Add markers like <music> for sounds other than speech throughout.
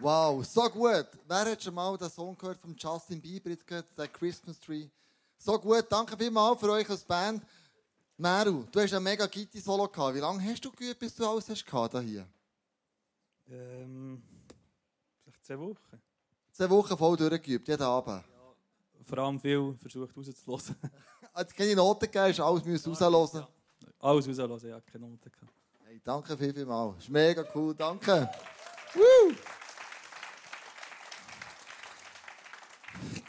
Wow, so gut. Wer hat schon mal den Song gehört von Justin Bieber, gehört, der Christmas Tree? So gut, danke vielmals für euch als Band. Meru, du hast ein mega Gitti-Solo gehabt. Wie lange hast du geübt, bis du alles hast gehabt hier? Ähm, vielleicht zehn Wochen. Zehn Wochen voll durchgeübt, jeden Abend. Vor allem viel versucht rauszulassen. <laughs> Hat keine Noten gegeben, hast alles müssen raushören. Alles rauslassen, ja, keine Noten gehabt. Hey, danke viel, viel mal. Ist mega cool, danke. Woo!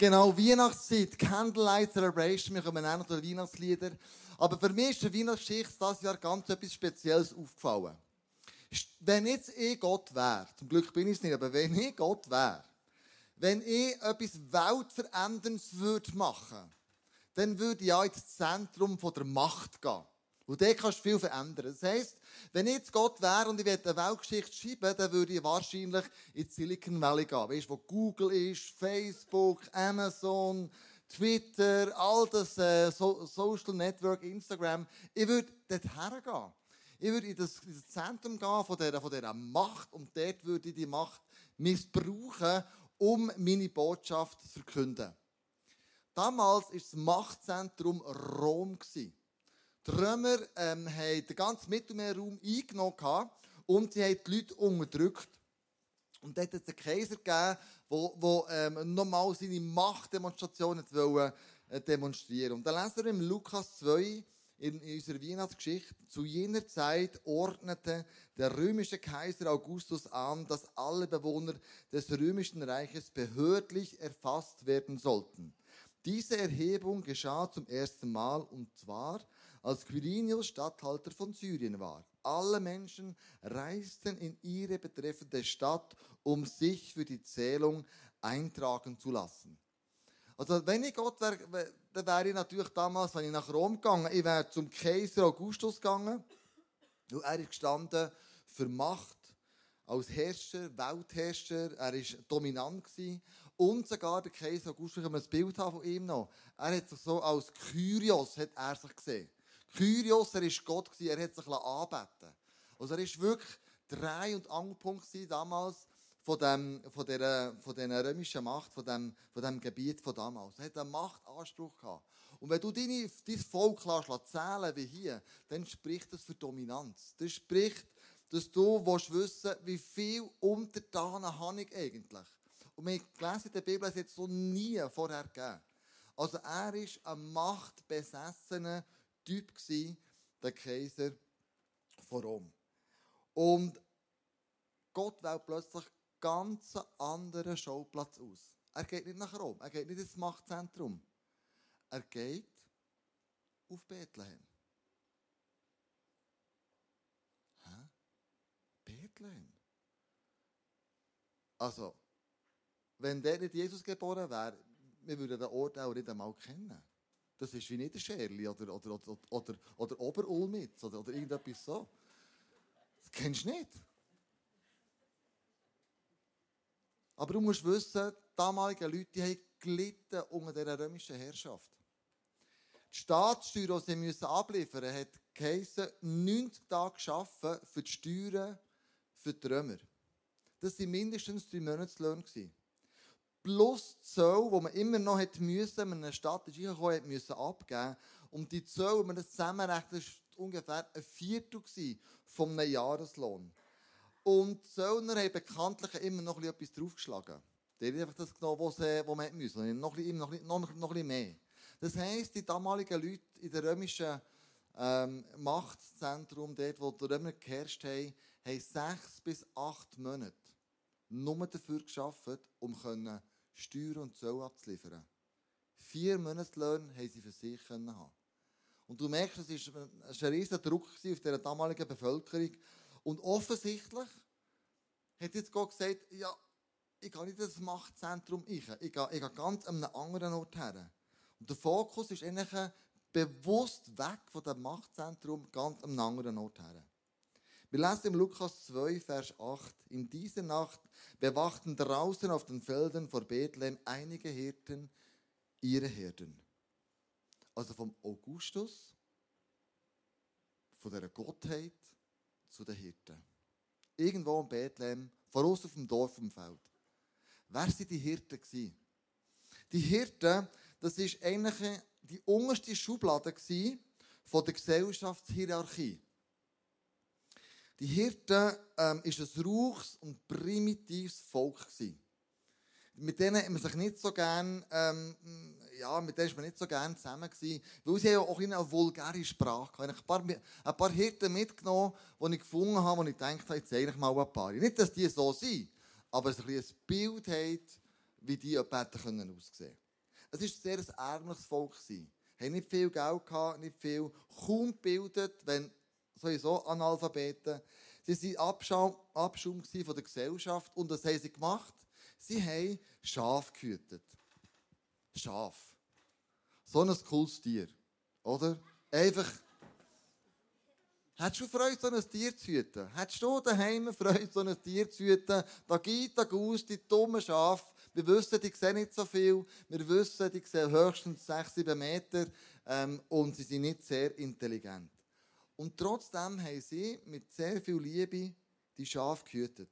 Genau, Weihnachtszeit, Candlelight Celebration, wir kommen auch noch durch Weihnachtslieder. Aber für mich ist der Weihnachtsgeschichte dieses Jahr ganz etwas Spezielles aufgefallen. Wenn jetzt ich Gott wäre, zum Glück bin ich es nicht, aber wenn ich Gott wäre, wenn ich etwas Weltveränderndes würde dann würde ich auch ins Zentrum der Macht gehen. Und dort kannst du viel verändern. Das heisst, wenn ich jetzt Gott wäre und ich würde eine Weltgeschichte schreiben, dann würde ich wahrscheinlich in Silicon Valley gehen. Weißt du, wo Google ist, Facebook, Amazon, Twitter, all das äh, so Social Network, Instagram. Ich würde dort hergehen. Ich würde in das, in das Zentrum gehen von dieser, von dieser Macht und dort würde ich die Macht missbrauchen, um meine Botschaft zu verkünden. Damals war das Machtzentrum Rom. Gewesen. Die Römer ähm, haben den ganzen Mittelmeerraum eingenommen und sie haben die Leute unterdrückt. Und dort hat es einen Kaiser gegeben, der ähm, nochmal seine Machtdemonstration wollte, äh, demonstrieren. Und dann lesen wir im Lukas 2 in, in unserer Weihnachtsgeschichte, zu jener Zeit ordnete der römische Kaiser Augustus an, dass alle Bewohner des römischen Reiches behördlich erfasst werden sollten. Diese Erhebung geschah zum ersten Mal und zwar, als Quirinius Statthalter von Syrien war. Alle Menschen reisten in ihre betreffende Stadt, um sich für die Zählung eintragen zu lassen. Also, wenn ich Gott wäre, dann wäre ich natürlich damals, wenn ich nach Rom gegangen, ich wäre zum Kaiser Augustus gegangen. Und er ist gestanden für Macht als Herrscher, Weltherrscher. Er war dominant. Gewesen. Und sogar der Kaiser Augustus, wenn wir ein Bild von ihm noch, er hat sich so als Kyrios hat er sich gesehen. Kyrios, er war Gott, er hat sich anbeten Also er war wirklich Dreh- und Angelpunkt damals von, dem, von, der, von dieser römischen Macht, von dem, von dem Gebiet von damals. Er hat einen Machtanspruch gehabt. Und wenn du deine, dein Volk lässt, zählen wie hier, dann spricht das für Dominanz. Das spricht, dass du willst wissen wie viel Untertanen habe ich eigentlich. Und wir gelesen in der Bibel, es hat so nie vorher gegeben. Also er war ein machtbesessener Typ, der Kaiser von Rom. Und Gott wählt plötzlich ganz anderen Schauplatz aus. Er geht nicht nach Rom, er geht nicht ins Machtzentrum. Er geht auf Bethlehem. Hä? Bethlehem? Also, wenn der nicht Jesus geboren wäre, wir würden den Ort auch nicht einmal kennen. Das ist wie nicht der Scherli oder, oder, oder, oder, oder Oberulmitz oder, oder irgendetwas so. Das kennst du nicht. Aber du musst wissen, die damaligen Leute die haben gelitten unter dieser römischen Herrschaft. Die Staatssteuer, die sie abliefern mussten, hat geheissen, 90 Tage arbeiten für die Steuern für die Römer. Das waren mindestens drei Monatslöhne plus Zoll, wo man immer noch hätte müssen, wenn eine Stadt ist reingekommen, müssen abgeben. Und die Zoll, wenn man das zusammenrechnet, war ungefähr ein Viertel einem Jahreslohn. Und die Zöllner haben bekanntlich immer noch etwas draufgeschlagen. Die haben einfach das genommen, was, was man müssen. Noch, ein noch, noch, noch ein mehr. Das heisst, die damaligen Leute in der römischen ähm, Machtzentrum, dort, wo die Römer geherrscht haben, haben sechs bis acht Monate nur dafür geschafft, um Steuern und Zoll abzuliefern. Vier Monatslöhne haben sie für sich haben. Und du merkst, es war ein riesiger Druck auf der damaligen Bevölkerung. Und offensichtlich hat jetzt Gott gesagt, ja, ich gehe nicht in das Machtzentrum ich. Ich gehe, ich gehe ganz an einen anderen Ort her. Und der Fokus ist eigentlich bewusst weg von dem Machtzentrum ganz an einen anderen Ort her. Wir lesen im Lukas 2, Vers 8. In dieser Nacht bewachten draußen auf den Feldern vor Bethlehem einige Hirten ihre Herden. Also vom Augustus, von der Gottheit zu den Hirten. Irgendwo in Bethlehem voraus auf dem Dorf im Feld. Wer waren die Hirten? Die Hirten, das ist eigentlich die unterste Schublade von der Gesellschaftshierarchie. Die Hirten ähm, ist ein rauches und primitives Volk gewesen. Mit denen hat man sich nicht so gern, ähm, ja, mit denen ist man nicht so gern zusammen gewesen, weil sie ja auch eine vulgäre Sprache hatten. Ich habe ein paar, ein paar Hirten mitgenommen, die ich gefunden habe, wo ich dachte, jetzt eigentlich mal ein paar. Nicht, dass die so sind, aber dass ein, ein Bild haben, wie die hätten können aussehen Es war ein sehr ärmliches Volk. Sie hatten nicht viel Geld, gehabt, nicht viel, kaum gebildet, wenn sowieso Analphabeten. Sie waren Abschaum, Abschaum von der Gesellschaft. Und was haben sie gemacht? Sie haben Schaf gehütet. Schaf. So ein cooles Tier. Oder? Einfach. Hättest du Freude, so ein Tier zu hüten? Hättest du daheim Freude, so ein Tier zu hüten? Da geht, da aus, die dummen Schafe. Wir wissen, die sehen nicht so viel. Wir wissen, die sehen höchstens 6, 7 Meter. Ähm, und sie sind nicht sehr intelligent. Und trotzdem haben sie mit sehr viel Liebe die Schafe gehütet.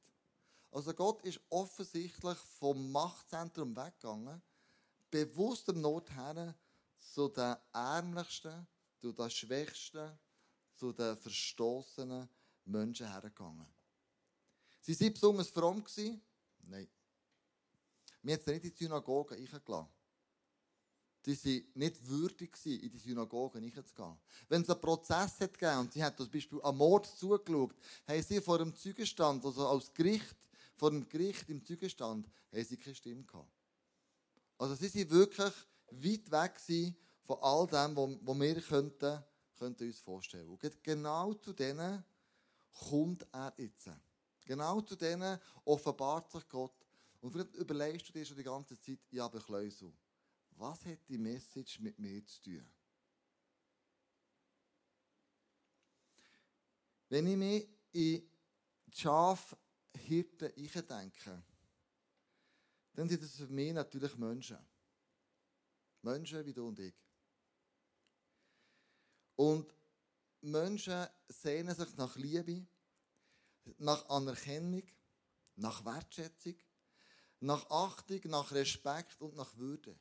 Also Gott ist offensichtlich vom Machtzentrum weggegangen, bewusst im Not her zu den Ärmlichsten, zu den Schwächsten, zu den verstoßenen Menschen hergegangen. Sie waren besonders fromm? Nein. Wir haben sie nicht in die Synagoge eingeladen die waren nicht würdig, in die Synagoge hineinzugehen. Wenn es einen Prozess hat gegeben und sie hat zum Beispiel am Mord zugeschaut, haben sie vor dem Zeugenstand, also als Gericht, vor dem Gericht im Zeugenstand, haben sie keine Stimme gehabt. Also sie waren wirklich weit weg von all dem, was wir könnten, könnten uns vorstellen Und genau zu denen kommt er jetzt. Genau zu denen offenbart sich Gott. Und vielleicht überlegst du dir schon die ganze Zeit, ja, aber Kleusel was hat die Message mit mir zu tun? Wenn ich mir in die Schafhirten denke, dann sind das für mich natürlich Menschen. Menschen wie du und ich. Und Menschen sehnen sich nach Liebe, nach Anerkennung, nach Wertschätzung, nach Achtung, nach Respekt und nach Würde.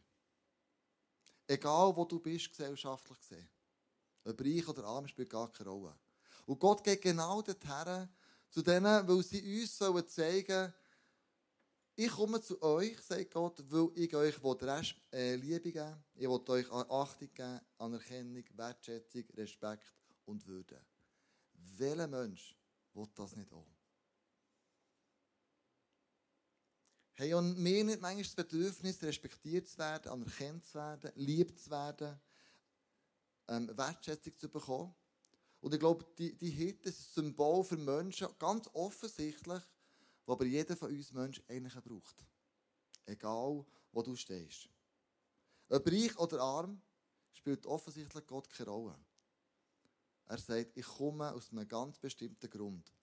Egal, wo du bist, gesellschaftlich gesehen. Ob reich oder arm spielt gar keine Rolle. Und Gott geht genau dorthin, zu denen, weil sie uns sollen zeigen ich komme zu euch, sagt Gott, weil ich euch Rest, äh, Liebe geben Ich will euch Achtung geben, Anerkennung, Wertschätzung, Respekt und Würde. Welcher Mensch will das nicht auch? Hey, und wir nicht manchmal das Bedürfnis, respektiert zu werden, anerkannt zu werden, lieb zu werden, ähm, Wertschätzung zu bekommen. Und ich glaube, die, die Hitte ist ein Symbol für Menschen, ganz offensichtlich, wo aber jeder von uns Menschen eigentlich braucht. Egal, wo du stehst. Ob reich oder arm, spielt offensichtlich Gott keine Rolle. Er sagt, ich komme aus einem ganz bestimmten Grund.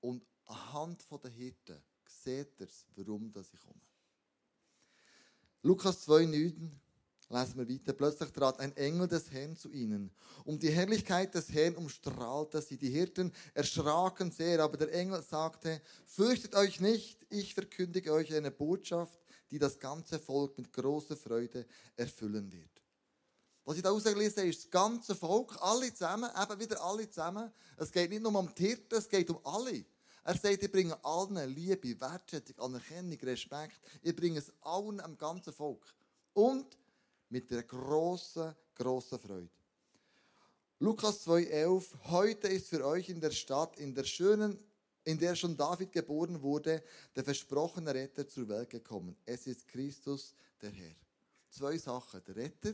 Und anhand der Hirten seht ihr warum das ich komme. Lukas 2,9 lesen wir weiter. Plötzlich trat ein Engel des Herrn zu ihnen. Um die Herrlichkeit des Herrn umstrahlte sie. Die Hirten erschraken sehr, aber der Engel sagte, fürchtet euch nicht, ich verkündige euch eine Botschaft, die das ganze Volk mit großer Freude erfüllen wird. Was ich da rausgelesen habe, ist das ganze Volk, alle zusammen, eben wieder alle zusammen. Es geht nicht nur um die Hirten, es geht um alle. Er sagt, ich bringe allen Liebe, Wertschätzung, Anerkennung, Respekt. Ich bringe es allen, am ganzen Volk. Und mit einer grossen, grossen Freude. Lukas 2,11 Heute ist für euch in der Stadt, in der schönen, in der schon David geboren wurde, der versprochene Retter zur Welt gekommen. Es ist Christus, der Herr. Zwei Sachen. Der Retter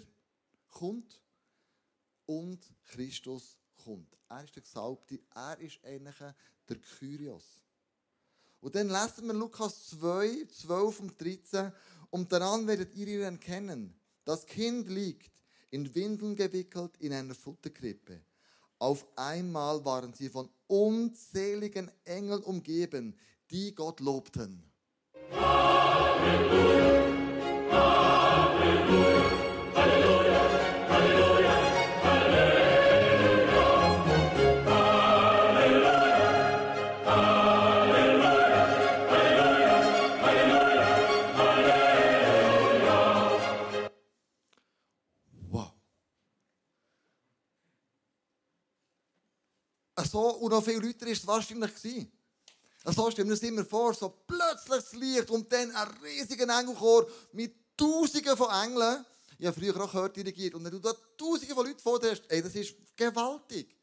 kommt und Christus kommt. Er ist der Gesalbte, er ist eigentlich der Kyrios. Und dann lesen wir Lukas 2, 12 und 13. Und daran werdet ihr ihn erkennen. Das Kind liegt in Windeln gewickelt in einer Futterkrippe. Auf einmal waren sie von unzähligen Engeln umgeben, die Gott lobten. Halleluja, noch viel Leute ist wahrscheinlich gewesen. Also stellen wir uns immer vor, so plötzlich das Licht und dann ein riesiger Engelchor mit Tausenden von Engeln. Ich habe früher auch gehört, dirigiert. Und wenn du da Tausende von Leuten vor dir hast, ey, das ist gewaltig.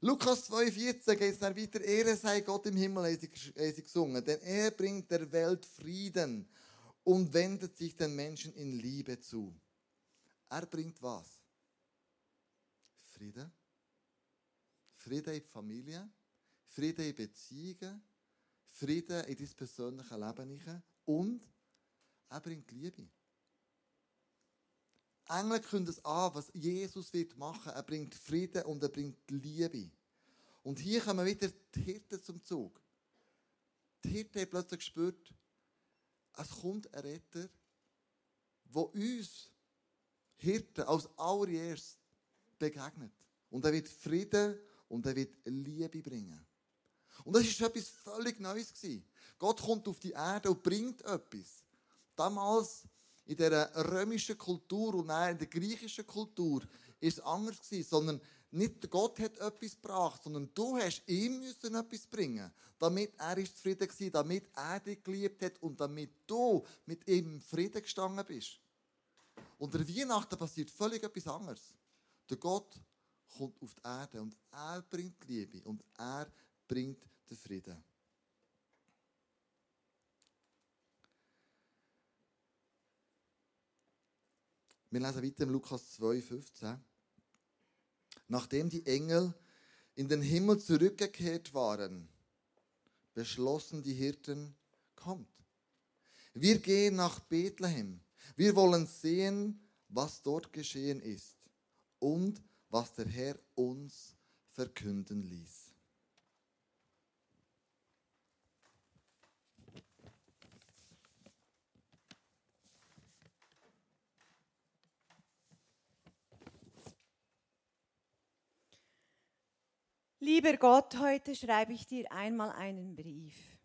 Lukas 2,14 geht es dann weiter. Ehre sei Gott im Himmel, haben sie gesungen. Denn er bringt der Welt Frieden und wendet sich den Menschen in Liebe zu. Er bringt was? Frieden. Frieden in die Familie. Frieden in Beziehungen. Frieden in dein persönliches Leben. Und er bringt Liebe. Engel können das an, was Jesus wird machen. Er bringt Frieden und er bringt Liebe. Und hier kommen wieder die Hirten zum Zug. Die Hirten haben plötzlich gespürt, es kommt ein Retter, der uns Hirten als allererst begegnet. Und er wird Frieden und er wird Liebe bringen. Und das war etwas völlig Neues. Gott kommt auf die Erde und bringt etwas. Damals in der römischen Kultur und auch in der griechischen Kultur ist es anders gewesen, sondern nicht Gott hat etwas gebracht, sondern du hast ihm müssen etwas bringen, damit er zufrieden war, damit er dich geliebt hat und damit du mit ihm im Frieden gestanden bist. Und der Weihnachten passiert völlig etwas anderes. Der Gott kommt auf die Erde und er bringt Liebe und er bringt den Frieden. Wir lesen weiter im Lukas 2, 15. Nachdem die Engel in den Himmel zurückgekehrt waren, beschlossen die Hirten, kommt. Wir gehen nach Bethlehem. Wir wollen sehen, was dort geschehen ist und was der Herr uns verkünden ließ. Lieber Gott, heute schreibe ich dir einmal einen Brief.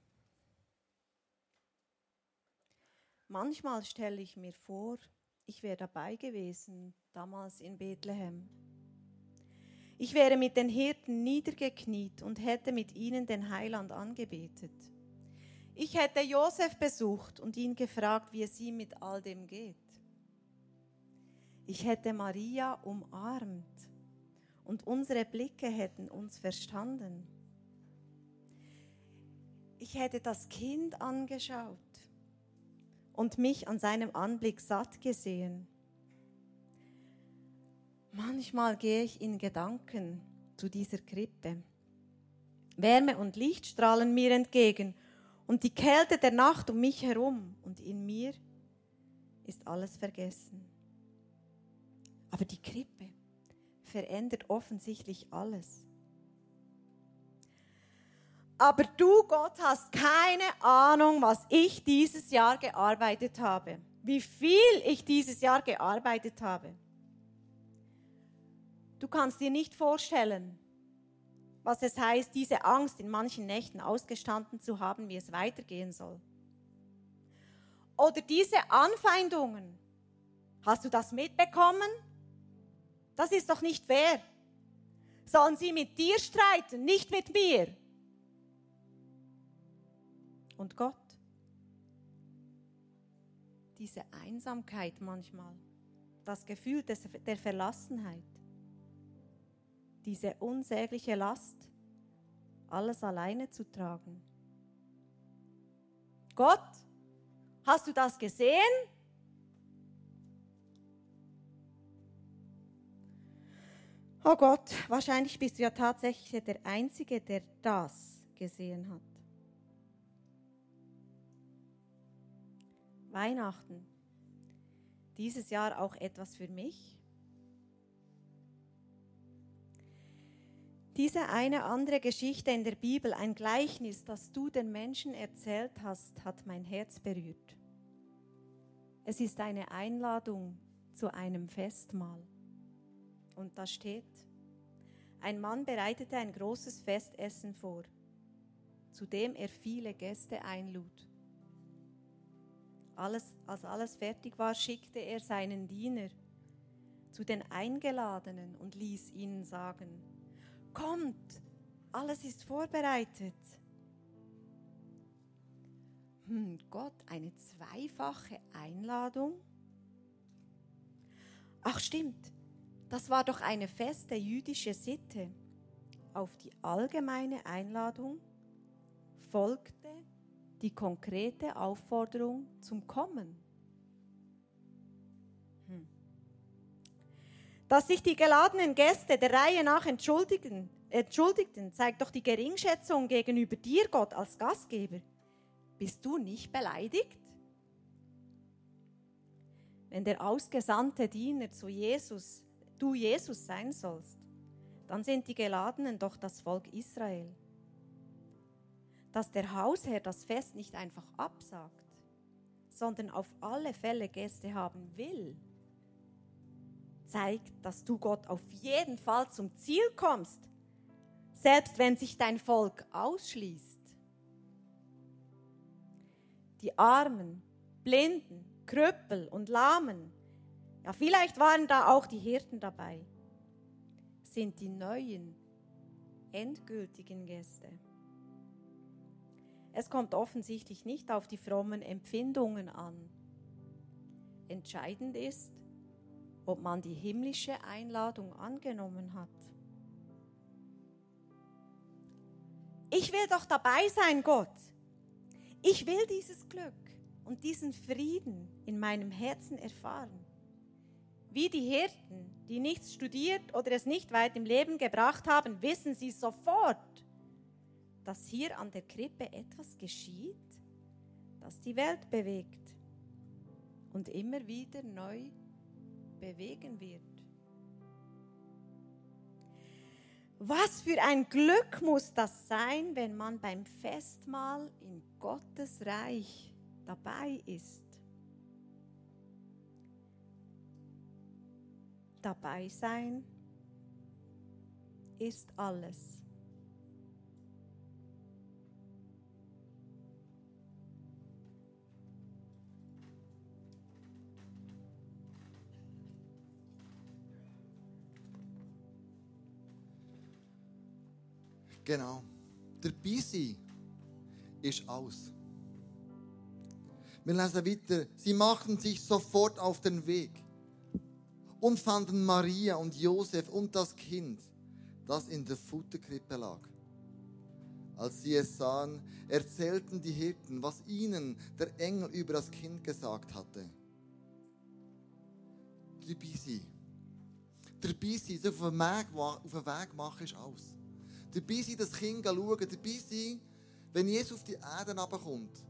Manchmal stelle ich mir vor, ich wäre dabei gewesen, damals in Bethlehem. Ich wäre mit den Hirten niedergekniet und hätte mit ihnen den Heiland angebetet. Ich hätte Josef besucht und ihn gefragt, wie es ihm mit all dem geht. Ich hätte Maria umarmt und unsere Blicke hätten uns verstanden. Ich hätte das Kind angeschaut und mich an seinem Anblick satt gesehen. Manchmal gehe ich in Gedanken zu dieser Krippe. Wärme und Licht strahlen mir entgegen und die Kälte der Nacht um mich herum und in mir ist alles vergessen. Aber die Krippe, verändert offensichtlich alles. Aber du, Gott, hast keine Ahnung, was ich dieses Jahr gearbeitet habe, wie viel ich dieses Jahr gearbeitet habe. Du kannst dir nicht vorstellen, was es heißt, diese Angst in manchen Nächten ausgestanden zu haben, wie es weitergehen soll. Oder diese Anfeindungen. Hast du das mitbekommen? Das ist doch nicht fair. Sollen sie mit dir streiten, nicht mit mir? Und Gott? Diese Einsamkeit manchmal, das Gefühl des, der Verlassenheit, diese unsägliche Last, alles alleine zu tragen. Gott, hast du das gesehen? Oh Gott, wahrscheinlich bist du ja tatsächlich der Einzige, der das gesehen hat. Weihnachten. Dieses Jahr auch etwas für mich? Diese eine andere Geschichte in der Bibel, ein Gleichnis, das du den Menschen erzählt hast, hat mein Herz berührt. Es ist eine Einladung zu einem Festmahl. Und da steht, ein Mann bereitete ein großes Festessen vor, zu dem er viele Gäste einlud. Alles, als alles fertig war, schickte er seinen Diener zu den Eingeladenen und ließ ihnen sagen, Kommt, Alles ist vorbereitet. Hm, Gott, eine zweifache Einladung? Ach stimmt, das war doch eine feste jüdische Sitte. Auf die allgemeine Einladung folgte die konkrete Aufforderung zum Kommen. Dass sich die geladenen Gäste der Reihe nach entschuldigen, entschuldigten, zeigt doch die Geringschätzung gegenüber dir, Gott, als Gastgeber. Bist du nicht beleidigt? Wenn der ausgesandte Diener zu Jesus, du Jesus sein sollst, dann sind die Geladenen doch das Volk Israel. Dass der Hausherr das Fest nicht einfach absagt, sondern auf alle Fälle Gäste haben will, zeigt, dass du Gott auf jeden Fall zum Ziel kommst, selbst wenn sich dein Volk ausschließt. Die Armen, Blinden, Krüppel und Lahmen, ja vielleicht waren da auch die Hirten dabei, sind die neuen, endgültigen Gäste. Es kommt offensichtlich nicht auf die frommen Empfindungen an. Entscheidend ist, ob man die himmlische Einladung angenommen hat. Ich will doch dabei sein, Gott. Ich will dieses Glück und diesen Frieden in meinem Herzen erfahren. Wie die Hirten, die nichts studiert oder es nicht weit im Leben gebracht haben, wissen sie sofort, dass hier an der Krippe etwas geschieht, das die Welt bewegt und immer wieder neu bewegen wird. Was für ein Glück muss das sein, wenn man beim Festmahl in Gottes Reich dabei ist. Dabei sein ist alles. Genau. Dabei sein ist alles. Wir lesen weiter. Sie machten sich sofort auf den Weg und fanden Maria und Josef und das Kind, das in der Futterkrippe lag. Als sie es sahen, erzählten die Hirten, was ihnen der Engel über das Kind gesagt hatte. Dabei sein. Dabei sich auf den Weg, auf den Weg machen, ist alles. Dabei sein, das Kind schauen. Dabei sein, wenn Jesus auf die Erde herabkommt.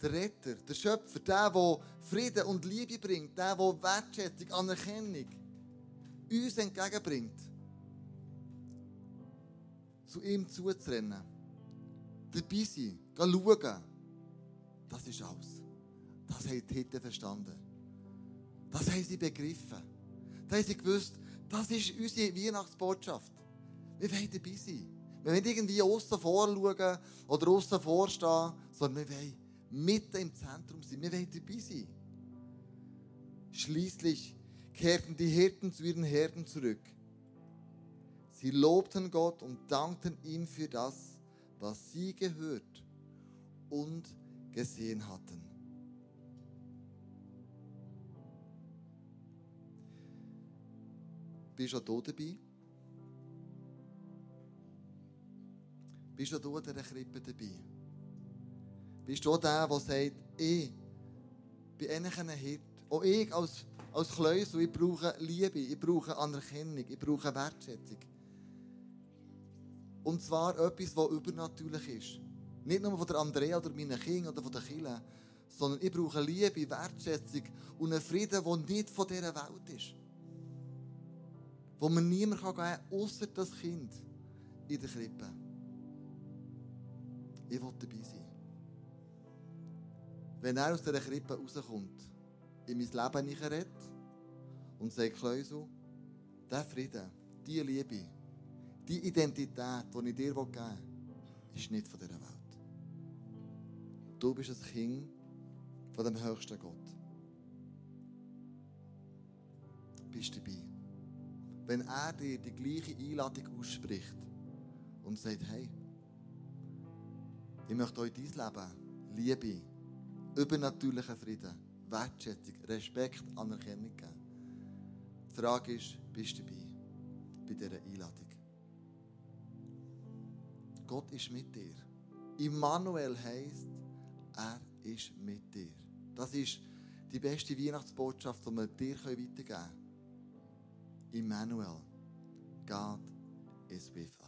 Der Retter, der Schöpfer, der, der Frieden und Liebe bringt, der, der Wertschätzung, Anerkennung uns entgegenbringt. Zu ihm zuzurennen. Dabei sein, schauen. Das ist alles. Das haben die Hirten verstanden. Das haben sie begriffen. Das haben sie gewusst, das ist unsere Weihnachtsbotschaft. Wir wollen dabei sein. Wir wollen irgendwie außen vorschauen oder außen vorstehen, sondern wir wollen mitten im Zentrum sein. Wir wollen dabei sein. Schließlich kehrten die Hirten zu ihren Herden zurück. Sie lobten Gott und dankten ihm für das, was sie gehört und gesehen hatten. Bist du auch dabei? Bist du an dieser Krippe dabei? Bist du der, der sagt, ich bin eigentlich ein Hirt. Auch ich als, als Kleusel, ich brauche Liebe, ich brauche Anerkennung, ich brauche Wertschätzung. Und zwar etwas, was übernatürlich ist. Nicht nur von der Andrea oder meinen Kindern oder von den Kindern, sondern ich brauche Liebe, Wertschätzung und einen Frieden, der nicht von dieser Welt ist. Wo mir niemand geben kann, außer das Kind in der Krippe. Ich will dabei sein. Wenn er aus dieser Krippe rauskommt, in mein Leben hineinredet und sagt, Kleusel, der Frieden, die Liebe, die Identität, die ich dir geben will, ist nicht von dieser Welt. Du bist ein Kind von dem höchsten Gott. Bist dabei. Wenn er dir die gleiche Einladung ausspricht und sagt, hey, ich möchte euch dein Leben, Liebe, übernatürlichen Frieden, Wertschätzung, Respekt, Anerkennung geben. Die Frage ist, bist du dabei bei dieser Einladung? Gott ist mit dir. Immanuel heisst, er ist mit dir. Das ist die beste Weihnachtsbotschaft, die wir dir weitergeben können. Immanuel, God is with us.